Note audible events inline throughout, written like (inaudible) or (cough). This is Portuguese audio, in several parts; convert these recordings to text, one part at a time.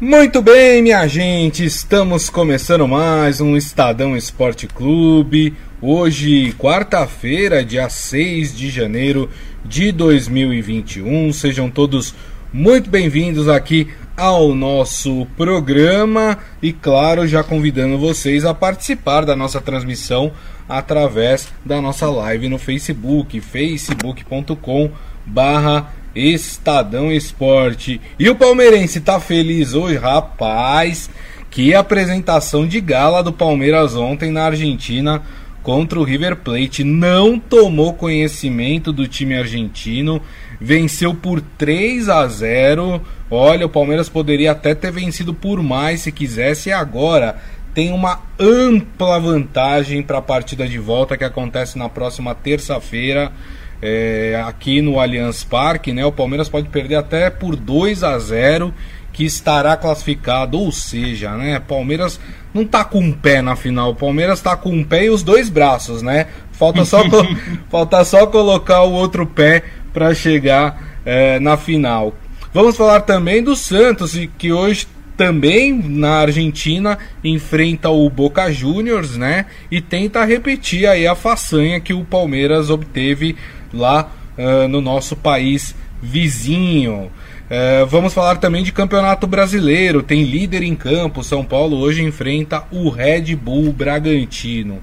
Muito bem, minha gente, estamos começando mais um Estadão Esporte Clube. Hoje, quarta-feira, dia 6 de janeiro de 2021. Sejam todos muito bem-vindos aqui ao nosso programa e, claro, já convidando vocês a participar da nossa transmissão através da nossa live no Facebook, facebook.com barra Estadão Esporte. E o palmeirense tá feliz hoje, rapaz. Que apresentação de gala do Palmeiras ontem na Argentina contra o River Plate. Não tomou conhecimento do time argentino, venceu por 3 a 0. Olha, o Palmeiras poderia até ter vencido por mais se quisesse. E agora tem uma ampla vantagem para a partida de volta que acontece na próxima terça-feira é, aqui no Allianz Parque, né? O Palmeiras pode perder até por 2 a 0 que estará classificado, ou seja, né? Palmeiras não tá com um pé na final, o Palmeiras tá com um pé e os dois braços, né? Falta só, (laughs) falta só colocar o outro pé para chegar é, na final. Vamos falar também do Santos, que hoje também na Argentina enfrenta o Boca Juniors, né? E tenta repetir aí a façanha que o Palmeiras obteve lá uh, no nosso país vizinho. Uh, vamos falar também de campeonato brasileiro. Tem líder em campo. São Paulo hoje enfrenta o Red Bull Bragantino.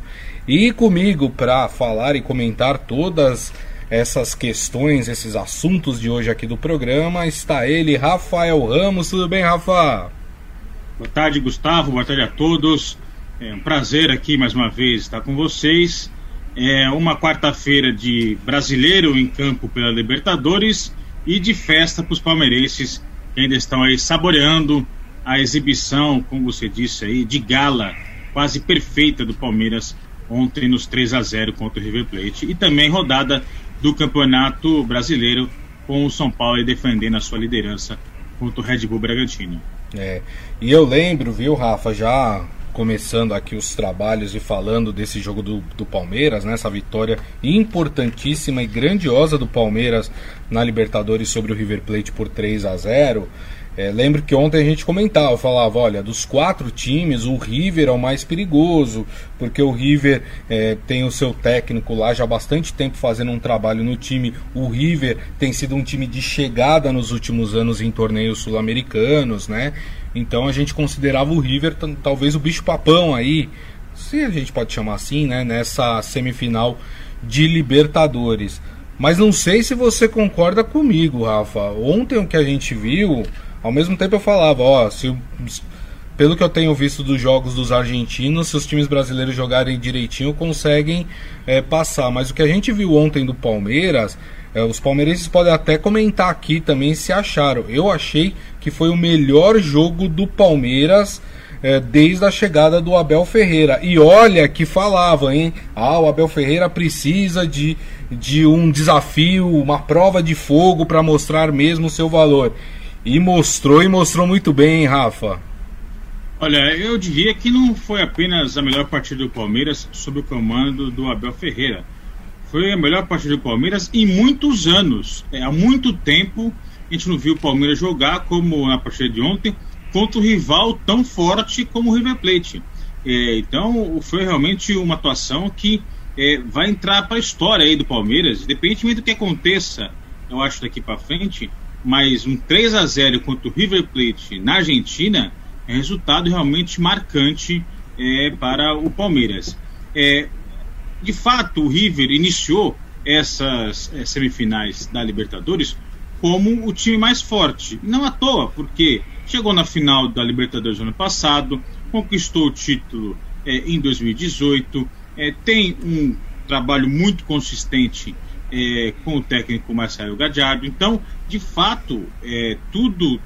E comigo para falar e comentar todas essas questões, esses assuntos de hoje aqui do programa, está ele, Rafael Ramos. Tudo bem, Rafa? Boa tarde, Gustavo. Boa tarde a todos. É um prazer aqui mais uma vez estar com vocês é uma quarta-feira de brasileiro em campo pela Libertadores e de festa para os palmeirenses que ainda estão aí saboreando a exibição, como você disse aí, de gala quase perfeita do Palmeiras ontem nos 3 a 0 contra o River Plate e também rodada do Campeonato Brasileiro com o São Paulo defendendo a sua liderança contra o Red Bull Bragantino. É, e eu lembro, viu, Rafa, já começando aqui os trabalhos e falando desse jogo do, do Palmeiras, né, essa vitória importantíssima e grandiosa do Palmeiras na Libertadores sobre o River Plate por 3 a 0. É, lembro que ontem a gente comentava, falava, olha, dos quatro times, o River é o mais perigoso, porque o River é, tem o seu técnico lá já há bastante tempo fazendo um trabalho no time. O River tem sido um time de chegada nos últimos anos em torneios sul-americanos, né? Então a gente considerava o River talvez o bicho-papão aí, se a gente pode chamar assim, né, nessa semifinal de Libertadores. Mas não sei se você concorda comigo, Rafa. Ontem o que a gente viu, ao mesmo tempo eu falava, ó, se pelo que eu tenho visto dos jogos dos argentinos, se os times brasileiros jogarem direitinho, conseguem é, passar. Mas o que a gente viu ontem do Palmeiras é, os palmeirenses podem até comentar aqui também se acharam. Eu achei que foi o melhor jogo do Palmeiras é, desde a chegada do Abel Ferreira. E olha que falava, hein? Ah, o Abel Ferreira precisa de, de um desafio, uma prova de fogo para mostrar mesmo o seu valor. E mostrou e mostrou muito bem, hein, Rafa? Olha, eu diria que não foi apenas a melhor partida do Palmeiras sob o comando do Abel Ferreira foi a melhor partida do Palmeiras em muitos anos. É, há muito tempo a gente não viu o Palmeiras jogar como na partida de ontem contra um rival tão forte como o River Plate. É, então foi realmente uma atuação que é, vai entrar para a história aí do Palmeiras, independentemente do que aconteça, eu acho daqui para frente, mas um 3 a 0 contra o River Plate na Argentina é resultado realmente marcante é, para o Palmeiras. É, de fato, o River iniciou essas é, semifinais da Libertadores como o time mais forte. Não à toa, porque chegou na final da Libertadores ano passado, conquistou o título é, em 2018, é, tem um trabalho muito consistente com o técnico Marcelo Gadiardo. Então, de fato, tudo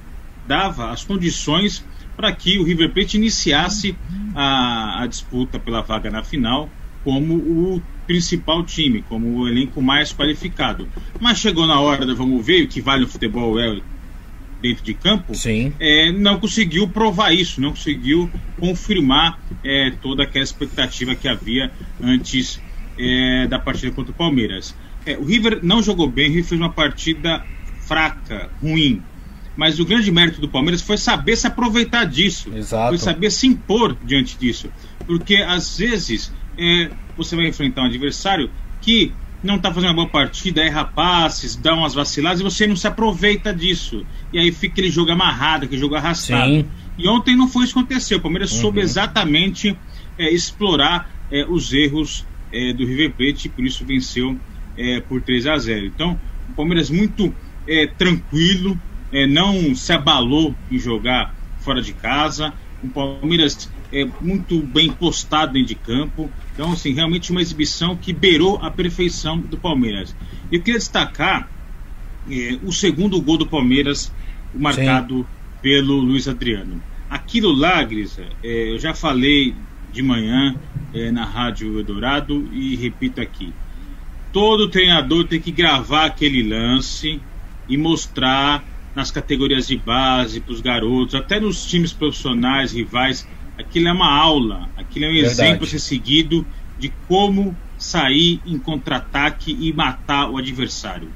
dava as condições para que o River Plate iniciasse a, a disputa pela vaga na final como o principal time, como o elenco mais qualificado. Mas chegou na hora do vamos ver, o que vale o futebol é dentro de campo, Sim. É, não conseguiu provar isso, não conseguiu confirmar é, toda aquela expectativa que havia antes é, da partida contra o Palmeiras. É, o River não jogou bem, o River fez uma partida fraca, ruim, Mas o grande mérito do Palmeiras foi saber se aproveitar disso. Exato. Foi saber se impor diante disso. Porque às vezes é, você vai enfrentar um adversário que não está fazendo uma boa partida, erra passes, dá umas vaciladas e você não se aproveita disso. E aí fica aquele jogo amarrado, aquele jogo arrastado. Sim. E ontem não foi isso que aconteceu. O Palmeiras uhum. soube exatamente é, explorar é, os erros é, do River Plate e por isso venceu é, por 3 a 0. Então, o Palmeiras muito é, tranquilo, é, não se abalou em jogar fora de casa. O Palmeiras é muito bem postado dentro de campo. Então, assim, realmente uma exibição que beirou a perfeição do Palmeiras. Eu queria destacar é, o segundo gol do Palmeiras, marcado Sim. pelo Luiz Adriano. Aquilo lá, Grisa, é, eu já falei de manhã é, na Rádio Eldorado e repito aqui. Todo treinador tem que gravar aquele lance e mostrar nas categorias de base para os garotos, até nos times profissionais, rivais. Aquilo é uma aula, aquilo é um Verdade. exemplo a ser seguido de como sair em contra-ataque e matar o adversário.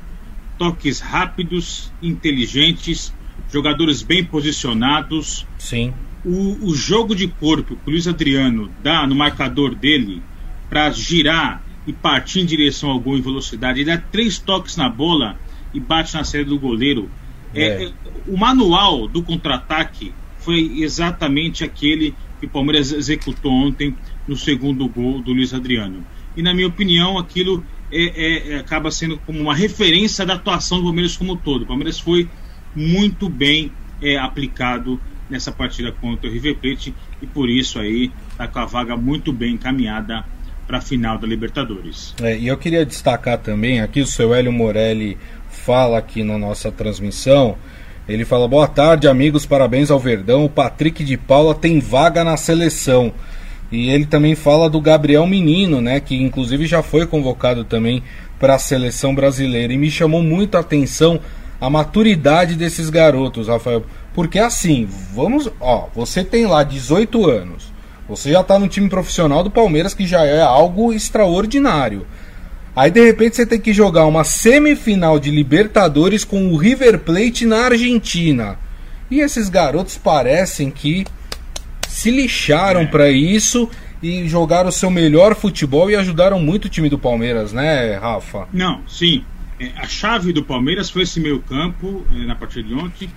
Toques rápidos, inteligentes, jogadores bem posicionados. Sim. O, o jogo de corpo que o Luiz Adriano dá no marcador dele para girar e partir em direção ao gol em velocidade. Ele dá três toques na bola e bate na série do goleiro. É. É, o manual do contra-ataque foi exatamente aquele que o Palmeiras executou ontem no segundo gol do Luiz Adriano. E na minha opinião, aquilo é, é, acaba sendo como uma referência da atuação do Palmeiras como um todo. O Palmeiras foi muito bem é, aplicado nessa partida contra o River Plate e por isso aí está com a vaga muito bem encaminhada para a final da Libertadores. É, e eu queria destacar também aqui o seu Hélio Morelli fala aqui na nossa transmissão. Ele fala: Boa tarde, amigos, parabéns ao Verdão. O Patrick de Paula tem vaga na seleção. E ele também fala do Gabriel Menino, né, que inclusive já foi convocado também para a seleção brasileira. E me chamou muito a atenção a maturidade desses garotos, Rafael. Porque assim, vamos, ó, você tem lá 18 anos. Você já está no time profissional do Palmeiras, que já é algo extraordinário. Aí de repente você tem que jogar uma semifinal de Libertadores com o River Plate na Argentina. E esses garotos parecem que se lixaram é. para isso e jogaram o seu melhor futebol e ajudaram muito o time do Palmeiras, né, Rafa? Não, sim. É, a chave do Palmeiras foi esse meio campo é, na partida de ontem.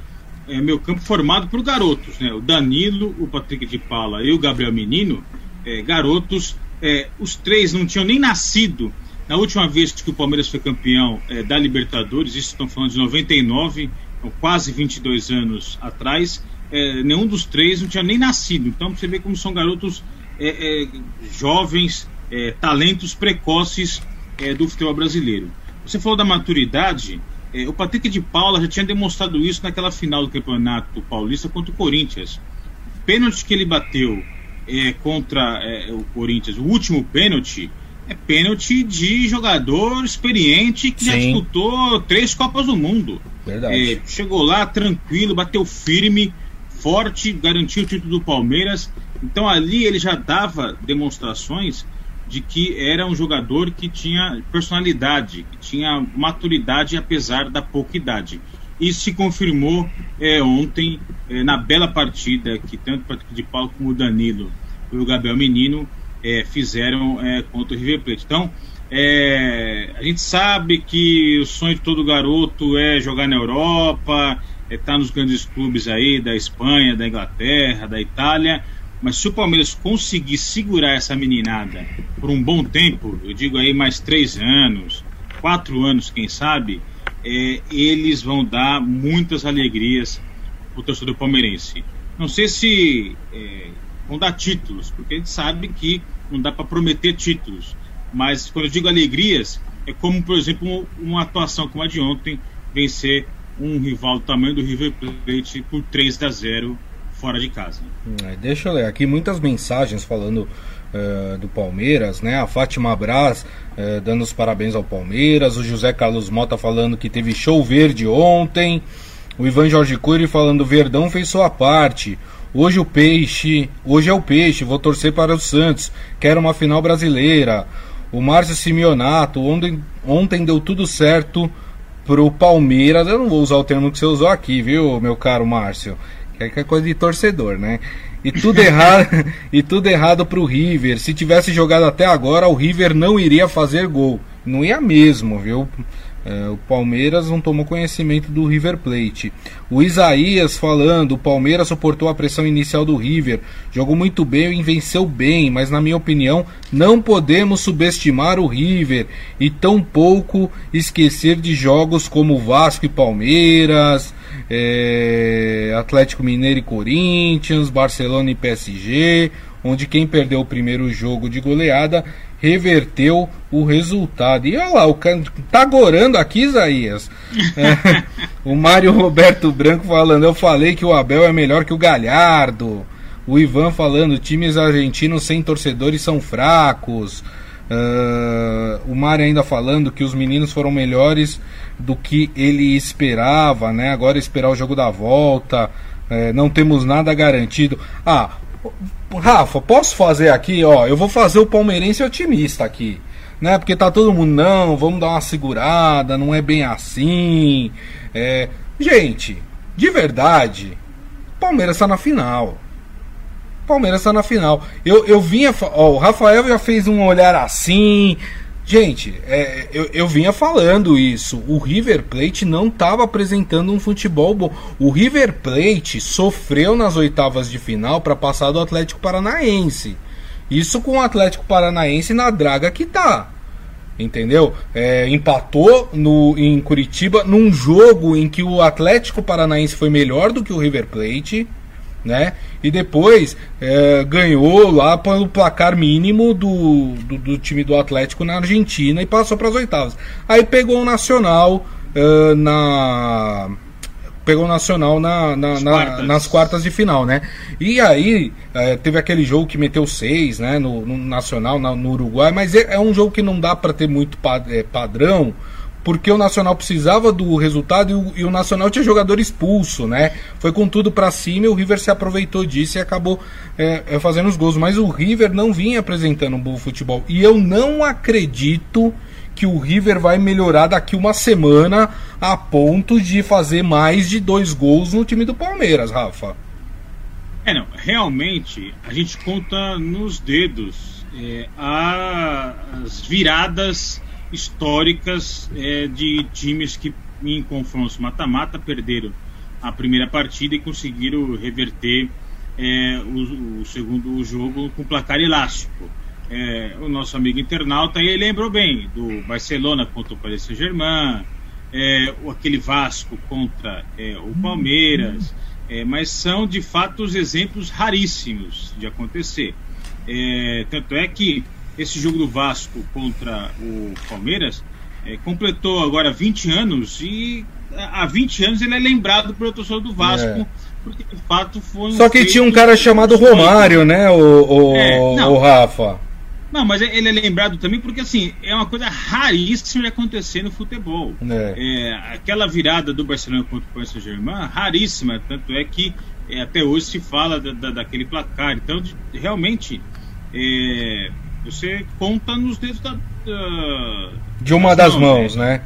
É, meio campo formado por garotos, né? O Danilo, o Patrick de Paula e o Gabriel Menino, é, garotos. É, os três não tinham nem nascido na última vez que o Palmeiras foi campeão é, da Libertadores, isso estão falando de 99, então quase 22 anos atrás, é, nenhum dos três não tinha nem nascido. Então você vê como são garotos é, é jovens, é, talentos precoces é, do futebol brasileiro. Você falou da maturidade, o Patrick de Paula já tinha demonstrado isso naquela final do Campeonato Paulista contra o Corinthians. O pênalti que ele bateu contra o Corinthians, o último pênalti, é pênalti de jogador experiente que Sim. já disputou três Copas do Mundo. Verdade. É, chegou lá tranquilo, bateu firme, forte, garantiu o título do Palmeiras. Então ali ele já dava demonstrações de que era um jogador que tinha personalidade, que tinha maturidade apesar da pouca idade. Isso se confirmou é, ontem é, na bela partida que tanto o Patrick de Paulo como o Danilo e o Gabriel Menino é, fizeram é, contra o River Plate. Então, é, a gente sabe que o sonho de todo garoto é jogar na Europa, é estar tá nos grandes clubes aí da Espanha, da Inglaterra, da Itália. Mas se o Palmeiras conseguir segurar essa meninada por um bom tempo, eu digo aí mais três anos, quatro anos, quem sabe, é, eles vão dar muitas alegrias para o torcedor palmeirense. Não sei se é, vão dar títulos, porque a gente sabe que não dá para prometer títulos. Mas quando eu digo alegrias, é como, por exemplo, uma atuação como a de ontem, vencer um rival do tamanho do River Plate por 3 a 0 fora de casa. É, deixa eu ler aqui muitas mensagens falando uh, do Palmeiras, né? A Fátima Braz uh, dando os parabéns ao Palmeiras, o José Carlos Mota falando que teve show verde ontem, o Ivan Jorge Cury falando Verdão fez sua parte. Hoje o peixe, hoje é o peixe, vou torcer para o Santos, quero uma final brasileira. O Márcio Simeonato, ontem, ontem deu tudo certo pro Palmeiras, eu não vou usar o termo que você usou aqui, viu, meu caro Márcio? Que é coisa de torcedor, né? E tudo (laughs) errado, e tudo errado pro River. Se tivesse jogado até agora, o River não iria fazer gol. Não ia mesmo, viu? É, o Palmeiras não tomou conhecimento do River Plate. O Isaías falando: o Palmeiras suportou a pressão inicial do River, jogou muito bem e venceu bem, mas na minha opinião não podemos subestimar o River e tampouco esquecer de jogos como Vasco e Palmeiras, é, Atlético Mineiro e Corinthians, Barcelona e PSG, onde quem perdeu o primeiro jogo de goleada reverteu o resultado. E olha lá, o cara tá gorando aqui, Isaías. (laughs) É, o Mário Roberto Branco falando, eu falei que o Abel é melhor que o Galhardo. O Ivan falando, times argentinos sem torcedores são fracos. Uh, o Mário ainda falando que os meninos foram melhores do que ele esperava, né? Agora esperar o jogo da volta. É, não temos nada garantido. Ah, Rafa, posso fazer aqui, ó, eu vou fazer o palmeirense otimista aqui, né? Porque tá todo mundo, não, vamos dar uma segurada, não é bem assim. É... Gente, de verdade, Palmeiras tá na final. Palmeiras tá na final. Eu, eu vinha, ó, o Rafael já fez um olhar assim, Gente, é, eu, eu vinha falando isso. O River Plate não estava apresentando um futebol bom. O River Plate sofreu nas oitavas de final para passar do Atlético Paranaense. Isso com o Atlético Paranaense na draga que tá. Entendeu? É, empatou no, em Curitiba num jogo em que o Atlético Paranaense foi melhor do que o River Plate né? E depois é, ganhou lá pelo placar mínimo do, do, do, time do Atlético na Argentina e passou para as oitavas. Aí pegou o Nacional é, na pegou o Nacional na, na, na quartas. nas quartas de final, né? E aí é, teve aquele jogo que meteu seis, né? No, no Nacional, no Uruguai, mas é, é, um jogo que não dá para ter muito é, padrão porque o Nacional precisava do resultado e o, e o Nacional tinha jogador expulso, né? Foi com tudo para cima e o River se aproveitou disso e acabou é, é, fazendo os gols. Mas o River não vinha apresentando um bom futebol. E eu não acredito que o River vai melhorar daqui uma semana a ponto de fazer mais de dois gols no time do Palmeiras, Rafa. É, não, realmente a gente conta nos dedos é, as viradas históricas é, de times que em confrontos mata-mata perderam a primeira partida e conseguiram reverter é, o, o, segundo jogo com placar elástico. É, o nosso amigo internauta aí lembrou bem do Barcelona contra o Paris Saint-Germain, é, aquele Vasco contra é, o Palmeiras, é, mas são de fato os exemplos raríssimos de acontecer. É, tanto é que esse jogo do Vasco contra o Palmeiras é, completou agora 20 anos e há 20 anos ele é lembrado pelo torcedor do Vasco. É. Porque de fato foi um Só que tinha um cara chamado Romário, né, o, o, é, o Rafa? Não, mas ele é lembrado também porque assim é uma coisa raríssima de acontecer no futebol. É. É, aquela virada do Barcelona contra o Paris Saint-Germain, raríssima, tanto é que é, até hoje se fala da, da, daquele placar. Então, de, realmente, é, você conta nos dedos da. da de uma das, das mãos, né? né?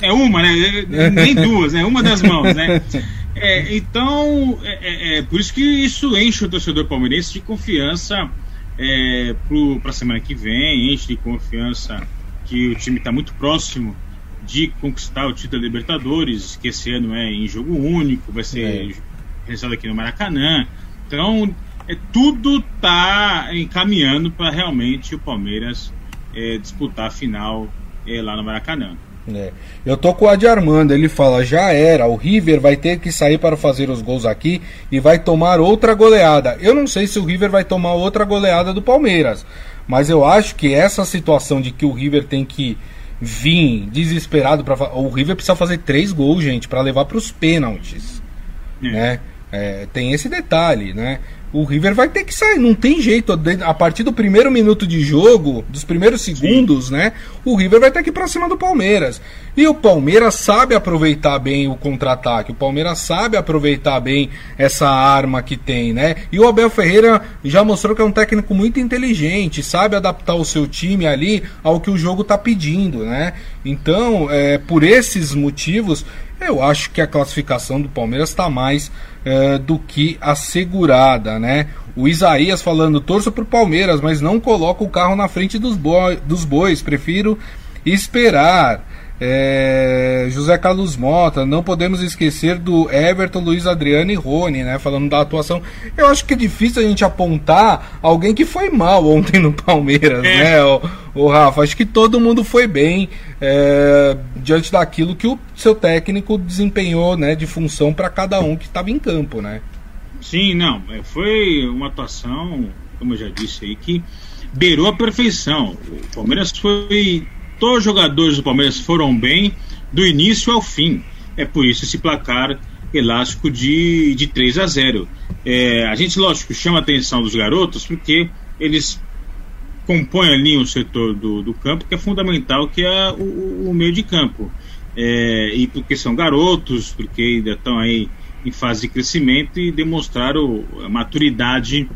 É uma, né? Nem duas, né? Uma das mãos, né? (laughs) É, então, é, é, é, por isso que isso enche o torcedor palmeirense de confiança é, para a semana que vem, enche de confiança que o time está muito próximo de conquistar o título da Libertadores, que esse ano é em jogo único, vai ser é. realizado aqui no Maracanã. Então, é, tudo está encaminhando para realmente o Palmeiras é, disputar a final é, lá no Maracanã. É. Eu tô com o Adi Armando, ele fala: já era, o River vai ter que sair para fazer os gols aqui e vai tomar outra goleada. Eu não sei se o River vai tomar outra goleada do Palmeiras, mas eu acho que essa situação de que o River tem que vir desesperado para o River precisa fazer três gols, gente, para levar para os pênaltis, é. né? É, tem esse detalhe, né? O River vai ter que sair, não tem jeito. A partir do primeiro minuto de jogo, dos primeiros segundos, Sim. né? O River vai ter que ir pra cima do Palmeiras. E o Palmeiras sabe aproveitar bem o contra-ataque. O Palmeiras sabe aproveitar bem essa arma que tem, né? E o Abel Ferreira já mostrou que é um técnico muito inteligente, sabe adaptar o seu time ali ao que o jogo tá pedindo, né? Então, é, por esses motivos, eu acho que a classificação do Palmeiras está mais é, do que assegurada, né? O Isaías falando, torço pro Palmeiras, mas não coloco o carro na frente dos, boi, dos bois, prefiro esperar. É, José Carlos Mota, não podemos esquecer do Everton, Luiz Adriano e Rony, né? Falando da atuação. Eu acho que é difícil a gente apontar alguém que foi mal (laughs) ontem no Palmeiras, é. né, o, o, Rafa? Acho que todo mundo foi bem é, diante daquilo que o seu técnico desempenhou, né, de função para cada um que estava em campo, né? Sim, não. É, foi uma atuação, como eu já disse aí, que beirou a perfeição. O Palmeiras foi Todos os jogadores do Palmeiras foram bem do início ao fim. É por isso esse placar elástico de, de 3 a 0. É, a gente, lógico, chama a atenção dos garotos porque eles compõem ali um setor do, do campo que é fundamental, que é o, o meio de campo. É, e porque são garotos, porque ainda estão aí em fase de crescimento e demonstraram maturidade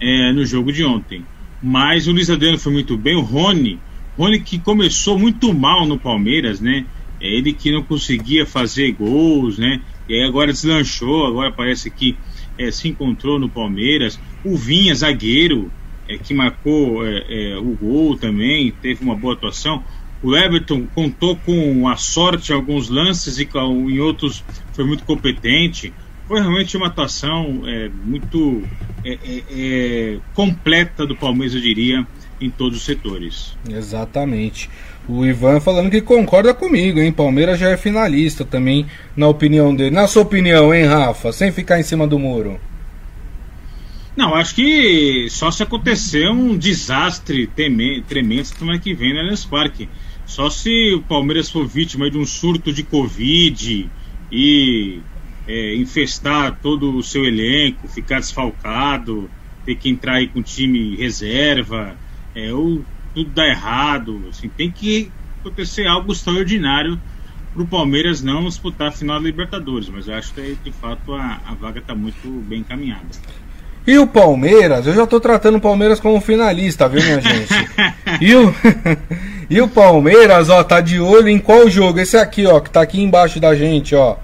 é, no jogo de ontem. Mas o Luiz Adriano foi muito bem, o Rony Rony que começou muito mal no Palmeiras, né? É ele que não conseguia fazer gols, né? E aí agora deslanchou, agora parece que é, se encontrou no Palmeiras. O Vinha, zagueiro, é, que marcou é, é, o gol também, teve uma boa atuação. O Everton contou com a sorte em alguns lances e em outros foi muito competente. Foi realmente uma atuação é, muito é, é, completa do Palmeiras, eu diria, em todos os setores. Exatamente. O Ivan falando que concorda comigo, hein? Palmeiras já é finalista também, na opinião dele. Na sua opinião, hein, Rafa? Sem ficar em cima do muro. Não, acho que só se acontecer um desastre tremendo semana que vem no Allianz Parque. Só se o Palmeiras for vítima de um surto de Covid e é, infestar todo o seu elenco, ficar desfalcado, ter que entrar aí com time reserva é, ou tudo dá errado, assim, tem que acontecer algo extraordinário para o Palmeiras não disputar a final da Libertadores, mas eu acho que de fato a, a vaga está muito bem encaminhada. E o Palmeiras, eu já estou tratando o Palmeiras como finalista, viu, minha (laughs) gente? e, o, (laughs) e o Palmeiras, ó, tá de olho em qual jogo? Esse aqui, ó, que tá aqui embaixo da gente, ó.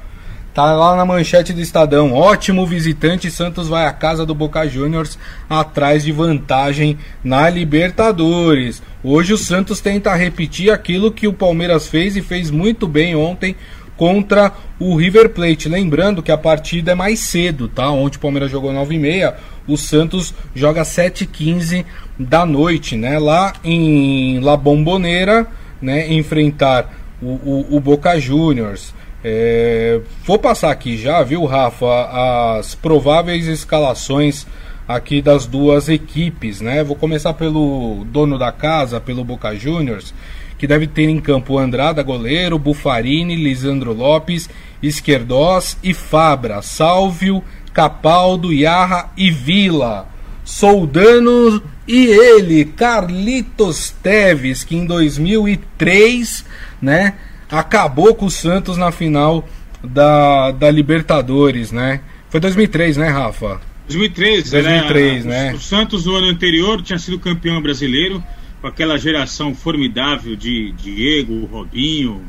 Tá lá na manchete do Estadão. Ótimo visitante, Santos vai à casa do Boca Juniors atrás de vantagem na Libertadores. Hoje o Santos tenta repetir aquilo que o Palmeiras fez e fez muito bem ontem contra o River Plate. Lembrando que a partida é mais cedo, tá? Ontem o Palmeiras jogou 9h30, o Santos joga 7h15 da noite, né? Lá em La Bombonera, né? Enfrentar o, o, o Boca Juniors. É, vou passar aqui já, viu, Rafa, as prováveis escalações aqui das duas equipes, né? Vou começar pelo dono da casa, pelo Boca Juniors, que deve ter em campo Andrada, goleiro, Bufarini, Lisandro Lopes, Esquerdós e Fabra, Sálvio, Capaldo, Iarra e Vila. Soldano e ele, Carlitos Teves, que em 2003, né, acabou com o Santos na final da, da Libertadores, né? Foi 2003, né, Rafa? 2003, 2003 né? O, o Santos no ano anterior tinha sido campeão brasileiro com aquela geração formidável de Diego, Robinho,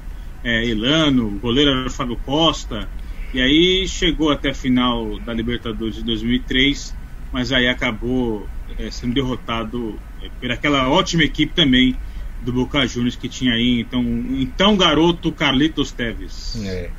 é, Elano, o goleiro era o Fábio Costa. E aí chegou até a final da Libertadores de 2003, mas aí acabou é, sendo derrotado é, por aquela ótima equipe também do Boca Juniors que tinha aí, então, então garoto Carlitos Teves. É.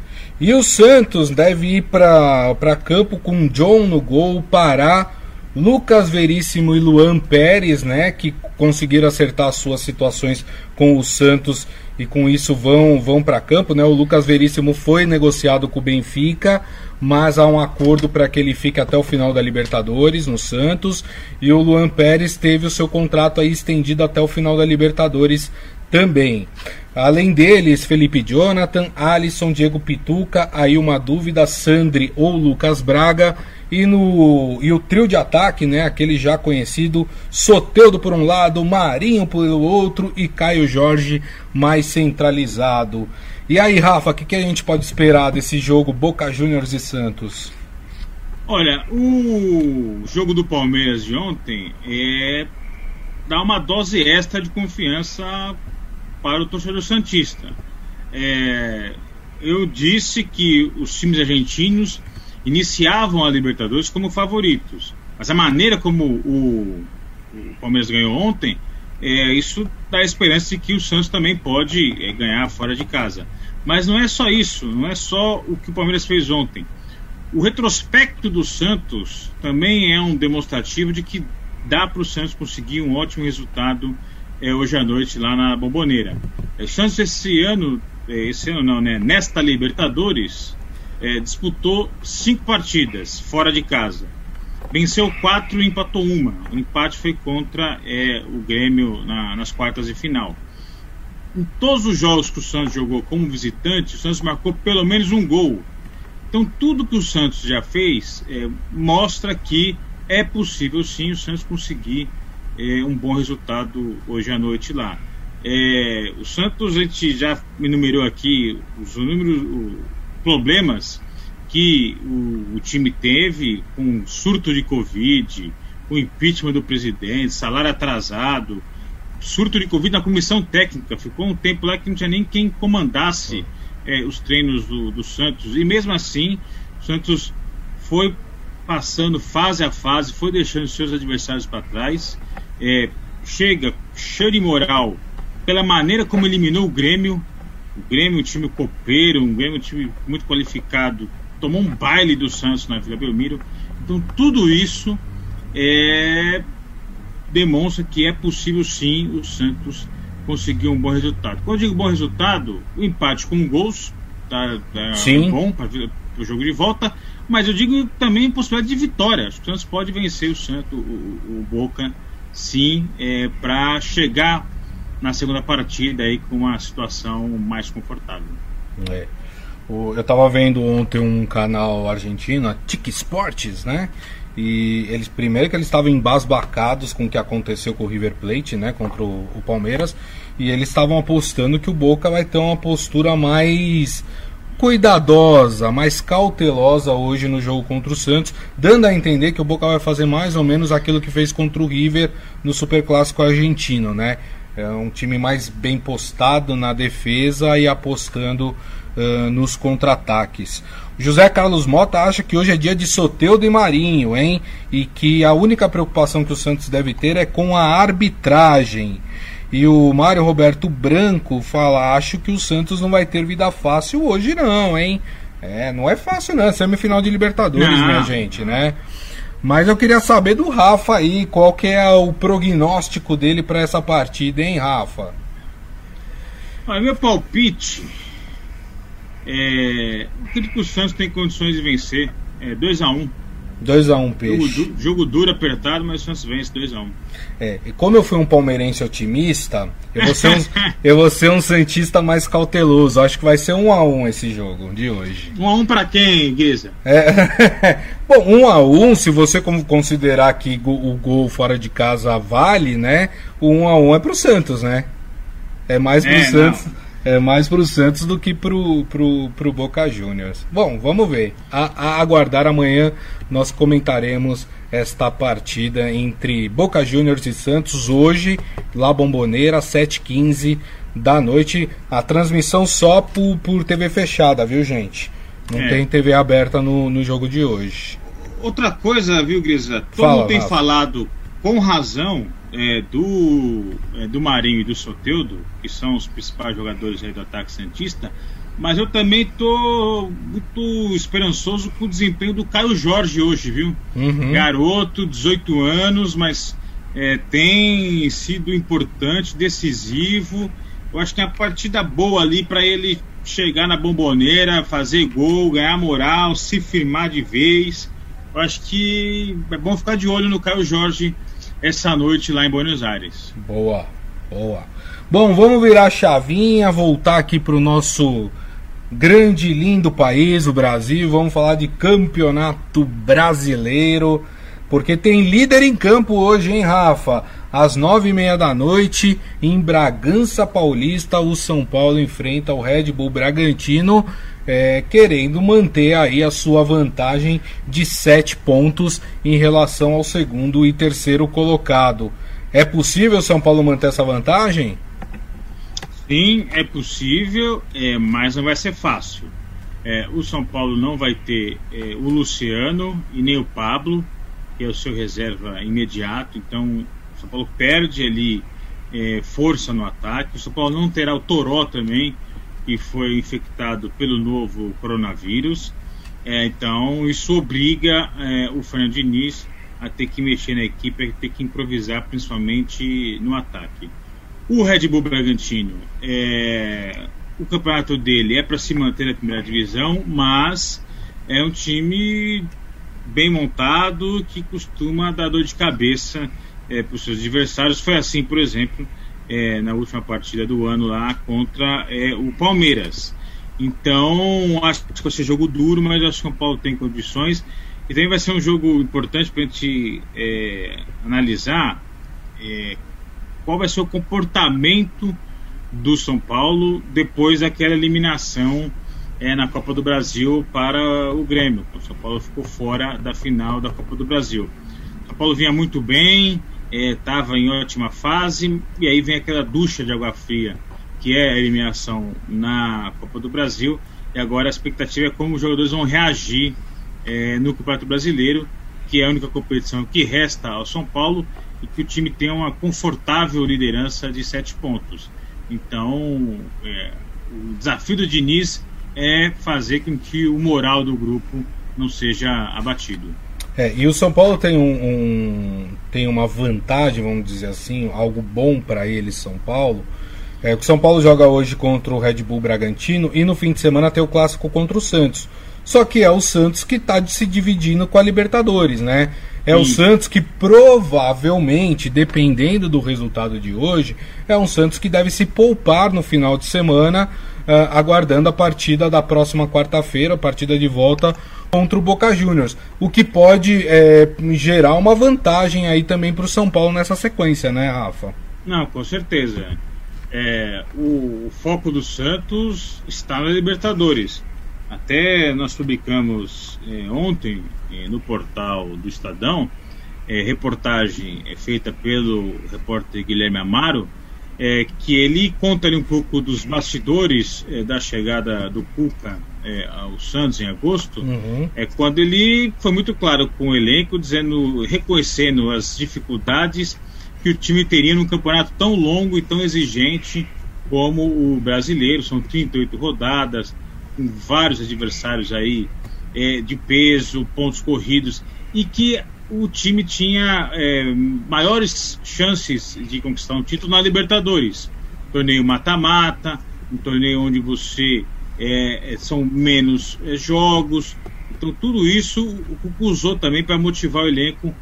E o Santos deve ir para campo com John no gol, Pará, Lucas Veríssimo e Luan Pérez, né, que conseguiram acertar as suas situações com o Santos e com isso vão vão para campo, né? O Lucas Veríssimo foi negociado com o Benfica, mas há um acordo para que ele fique até o final da Libertadores no Santos e o Luan Pérez teve o seu contrato aí estendido até o final da Libertadores também. Além deles, Felipe Jonathan, Alisson, Diego Pituca, aí uma dúvida, Sandri ou Lucas Braga E, no, e o trio de ataque, né, aquele já conhecido, Soteudo por um lado, Marinho pelo outro e Caio Jorge mais centralizado. E aí, Rafa, o que, que a gente pode esperar desse jogo Boca Juniors e Santos? Olha, o jogo do Palmeiras de ontem é dar uma dose extra de confiança para o torcedor santista. É, eu disse que os times argentinos iniciavam a Libertadores como favoritos, mas a maneira como o, o Palmeiras ganhou ontem, é, isso dá a esperança de que o Santos também pode é, ganhar fora de casa. Mas não é só isso, não é só o que o Palmeiras fez ontem. O retrospecto do Santos também é um demonstrativo de que dá para o Santos conseguir um ótimo resultado é, hoje à noite lá na Bomboneira. É, o Santos esse ano, é, esse ano não, né? Nesta Libertadores, é, disputou cinco partidas fora de casa. Venceu quatro e empatou uma. O empate foi contra é, o Grêmio na, nas quartas de final. Em todos os jogos que o Santos jogou como visitante, o Santos marcou pelo menos um gol. Então, tudo que o Santos já fez é, mostra que é possível sim o Santos conseguir é, um bom resultado hoje à noite lá. É, o Santos, a gente já enumerou aqui os números, os problemas que o, o, time teve com surto de Covid, com impeachment do presidente, salário atrasado, surto de Covid na comissão técnica. Ficou um tempo lá que não tinha nem quem comandasse é, os treinos do, do Santos. E mesmo assim, o Santos foi passando fase a fase, foi deixando seus adversários para trás. É, chega cheio de moral pela maneira como eliminou o Grêmio. O Grêmio, um time copeiro, um Grêmio, um time muito qualificado, tomou um baile do Santos na Vila Belmiro. Então, tudo isso é, demonstra que é possível sim o Santos conseguir um bom resultado. Quando eu digo bom resultado, o empate com gols tá, tá bom para o jogo de volta, mas eu digo também possibilidade de vitória. Acho que o Santos pode vencer o Santos, o, o Boca, sim, é, para chegar na segunda partida aí com uma situação mais confortável. É. eu estava vendo ontem um canal argentino, a Tic Sports, né? E eles primeiro que eles estavam embasbacados com o que aconteceu com o River Plate, né, contra o, o Palmeiras, e eles estavam apostando que o Boca vai ter uma postura mais cuidadosa, mais cautelosa hoje no jogo contra o Santos, dando a entender que o Boca vai fazer mais ou menos aquilo que fez contra o River no Superclássico argentino, né? É um time mais bem postado na defesa e apostando uh, nos contra-ataques. José Carlos Mota acha que hoje é dia de Soteudo e Marinho, hein? E que a única preocupação que o Santos deve ter é com a arbitragem. E o Mário Roberto Branco fala: acho que o Santos não vai ter vida fácil hoje, não, hein? É, não é fácil, não. É semifinal de Libertadores, não. minha gente, né? Mas eu queria saber do Rafa aí, qual que é o prognóstico dele para essa partida, hein, Rafa? Olha, meu palpite é. Acredito que o Santos tem condições de vencer. É 2x1. Um. 2x1 um, peixe. Jogo, jogo, duro, apertado, mas o Santos vence 2x1. Um. É, e como eu fui um palmeirense otimista, eu vou ser um, (laughs) eu vou ser um Santista mais cauteloso. Acho que vai ser 1x1 um esse jogo de hoje. 1x1 um pra quem, Guiza? É, (laughs) bom, 1x1, se você considerar que o gol fora de casa vale, né? O 1x1 é pro Santos, né? É mais pro é, Santos. Não é mais pro Santos do que pro, pro, pro Boca Juniors. Bom, vamos ver. A, a aguardar amanhã nós comentaremos esta partida entre Boca Juniors e Santos hoje, lá Bomboneira, 7h15 da noite. A transmissão só por, por TV fechada, viu, gente? Não é. tem TV aberta no, no jogo de hoje. Outra coisa, viu, Grisa? Todo Fala, mundo tem Rafa. falado com razão é, do, é, do Marinho e do Soteudo, que são os principais jogadores do ataque Santista, mas eu também tô muito esperançoso com o desempenho do Caio Jorge hoje, viu? Uhum. Garoto, 18 anos, mas é, tem sido importante, decisivo. Eu acho que é uma partida boa ali para ele chegar na bomboneira, fazer gol, ganhar moral, se firmar de vez. Eu acho que é bom ficar de olho no Caio Jorge essa noite lá em Buenos Aires. Boa, boa. Bom, vamos virar a chavinha, voltar aqui para o nosso grande, lindo país, o Brasil. Vamos falar de campeonato brasileiro, porque tem líder em campo hoje, hein, Rafa? Às nove e meia da noite, em Bragança Paulista, o São Paulo enfrenta o Red Bull Bragantino, é, querendo manter aí a sua vantagem de sete pontos em relação ao segundo e terceiro colocado. É possível São Paulo manter essa vantagem? Sim, é possível, é, mas não vai ser fácil. É, o São Paulo não vai ter é, o Luciano e nem o Pablo, que é o seu reserva imediato, então o São Paulo perde ali é, força no ataque. O São Paulo não terá o Toró também, que foi infectado pelo novo coronavírus. É, então isso obriga é, o Fernando Diniz a ter que mexer na equipe, a ter que improvisar, principalmente no ataque. O Red Bull Bragantino, é, o campeonato dele é para se manter na primeira divisão, mas é um time bem montado que costuma dar dor de cabeça é, para os seus adversários. Foi assim, por exemplo, é, na última partida do ano lá contra é, o Palmeiras. Então, acho que vai ser jogo duro, mas acho que o Paulo tem condições. E também vai ser um jogo importante para a gente é, analisar é, qual vai ser o comportamento do São Paulo depois daquela eliminação é, na Copa do Brasil para o Grêmio. O São Paulo ficou fora da final da Copa do Brasil. O São Paulo vinha muito bem, estava é, em ótima fase, e aí vem aquela ducha de água fria, que é a eliminação na Copa do Brasil, e agora a expectativa é como os jogadores vão reagir é, no Campeonato Brasileiro, que é a única competição que resta ao São Paulo, e que o time tenha uma confortável liderança de sete pontos. Então, é, o desafio do Diniz é fazer com que o moral do grupo não seja abatido. É, e o São Paulo tem, um, um, tem uma vantagem, vamos dizer assim, algo bom para ele, São Paulo. É, o São Paulo joga hoje contra o Red Bull Bragantino e no fim de semana tem o clássico contra o Santos. Só que é o Santos que está se dividindo com a Libertadores, né? É o Santos que provavelmente, dependendo do resultado de hoje, é um Santos que deve se poupar no final de semana, aguardando a partida da próxima quarta-feira, a partida de volta contra o Boca Juniors. O que pode é, gerar uma vantagem aí também para o São Paulo nessa sequência, né, Rafa? Não, com certeza. É, o, o foco do Santos está na Libertadores. Até nós publicamos é, ontem no portal do Estadão reportagem feita pelo repórter Guilherme Amaro, é, que ele conta ali um pouco dos bastidores é, da chegada do Cuca ao Santos em agosto, uhum. é quando ele foi muito claro com o elenco, dizendo, reconhecendo as dificuldades que o time teria num campeonato tão longo e tão exigente como o brasileiro, são 38 rodadas, com vários adversários aí é, de peso, pontos corridos, e que o time tinha é, maiores chances de conquistar um título na Libertadores. Torneio mata-mata, um torneio onde você é, é são menos é, jogos. Então tudo isso o Cuca usou também para motivar o elenco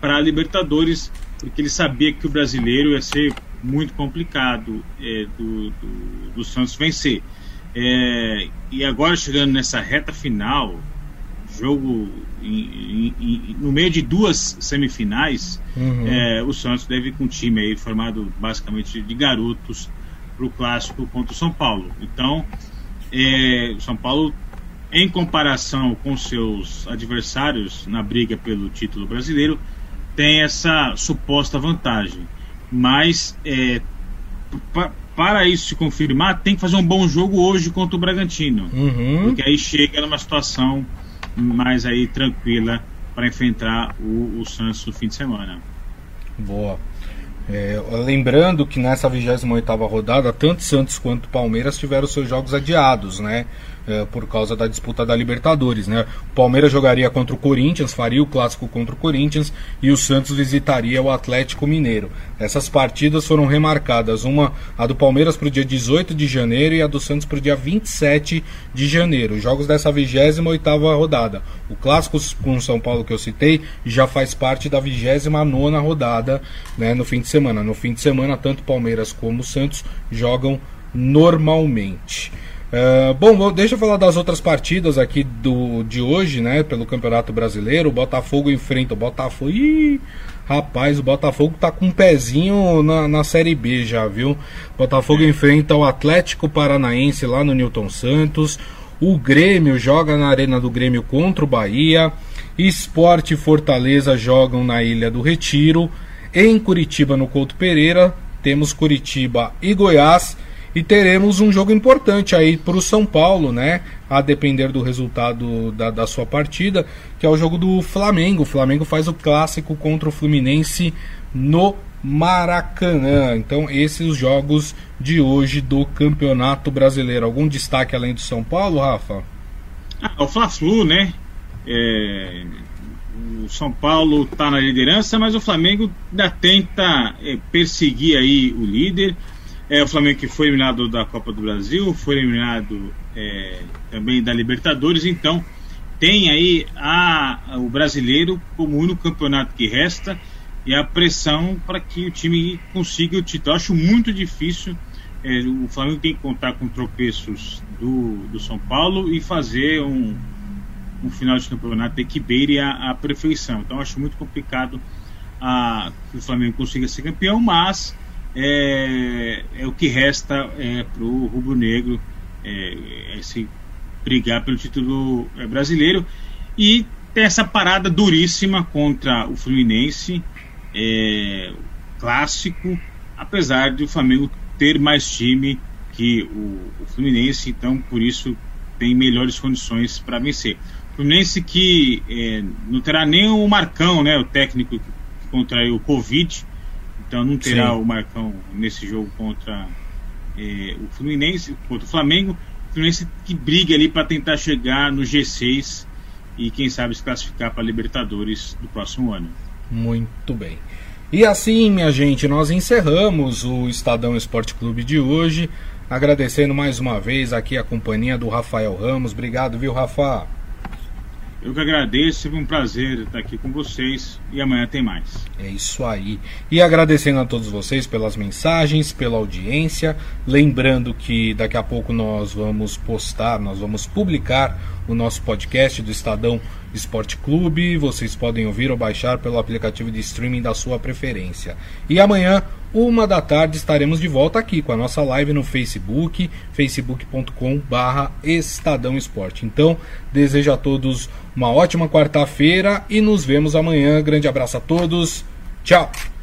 para a Libertadores, porque ele sabia que o brasileiro ia ser muito complicado é, do, do, do Santos vencer. É, e agora chegando nessa reta final, jogo em, em, em, no meio de duas semifinais, uhum. é, o Santos deve ir com um time aí formado basicamente de garotos para o clássico contra o São Paulo. Então, é, o São Paulo, em comparação com seus adversários na briga pelo título brasileiro, tem essa suposta vantagem. Mas é, para isso se confirmar, tem que fazer um bom jogo hoje contra o Bragantino. Uhum. Porque aí chega numa situação mais aí tranquila para enfrentar o, o Santos no fim de semana. Boa. É, lembrando que nessa 28 rodada, tanto Santos quanto Palmeiras tiveram seus jogos adiados, né? É, por causa da disputa da Libertadores, né? O Palmeiras jogaria contra o Corinthians, faria o clássico contra o Corinthians e o Santos visitaria o Atlético Mineiro. Essas partidas foram remarcadas, uma a do Palmeiras para o dia 18 de janeiro e a do Santos para o dia 27 de janeiro. Jogos dessa 28 rodada. O clássico com o São Paulo que eu citei já faz parte da 29 rodada, né, no fim de semana. No fim de semana, tanto Palmeiras como Santos jogam normalmente. Uh, bom, deixa eu falar das outras partidas aqui do, de hoje, né? Pelo Campeonato Brasileiro. O Botafogo enfrenta o Botafogo. Ih, rapaz, o Botafogo tá com um pezinho na, na Série B já, viu? O Botafogo é. enfrenta o Atlético Paranaense lá no Newton Santos. O Grêmio joga na Arena do Grêmio contra o Bahia. Esporte e Fortaleza jogam na Ilha do Retiro. Em Curitiba, no Couto Pereira, temos Curitiba e Goiás. E teremos um jogo importante aí para o São Paulo, né? A depender do resultado da, da sua partida, que é o jogo do Flamengo. O Flamengo faz o clássico contra o Fluminense no Maracanã. Então, esses os jogos de hoje do Campeonato Brasileiro. Algum destaque além do São Paulo, Rafa? Ah, o Fla-Flu, né? É... O São Paulo está na liderança, mas o Flamengo ainda tenta é, perseguir aí o líder. É, o Flamengo que foi eliminado da Copa do Brasil, foi eliminado é, também da Libertadores, então tem aí a, o brasileiro como único campeonato que resta e a pressão para que o time consiga o título. Eu acho muito difícil. É, o Flamengo tem que contar com tropeços do, do São Paulo e fazer um, um final de campeonato que beire a, a perfeição. Então acho muito complicado a, que o Flamengo consiga ser campeão, mas é, é o que resta é, para o rubro-negro é, é, se brigar pelo título é, brasileiro e tem essa parada duríssima contra o Fluminense, é, clássico, apesar de o Flamengo ter mais time que o, o Fluminense, então por isso tem melhores condições para vencer. O Fluminense que é, não terá nem o Marcão, né, o técnico que contraiu o Covid, então não terá Sim. o Marcão nesse jogo contra é, o Fluminense, contra o Flamengo. O Fluminense que briga ali para tentar chegar no G6 e quem sabe se classificar para a Libertadores do próximo ano. Muito bem. E assim, minha gente, nós encerramos o Estadão Esporte Clube de hoje, agradecendo mais uma vez aqui a companhia do Rafael Ramos. Obrigado, viu, Rafa? Eu que agradeço, sempre um prazer estar aqui com vocês e amanhã tem mais. É isso aí. E agradecendo a todos vocês pelas mensagens, pela audiência. Lembrando que daqui a pouco nós vamos postar, nós vamos publicar o nosso podcast do Estadão Esporte Clube. Vocês podem ouvir ou baixar pelo aplicativo de streaming da sua preferência. E amanhã, uma da tarde, estaremos de volta aqui com a nossa live no Facebook, facebook.com/barra Estadão Esporte. Então, desejo a todos uma ótima quarta-feira e nos vemos amanhã. Grande abraço a todos. Tchau!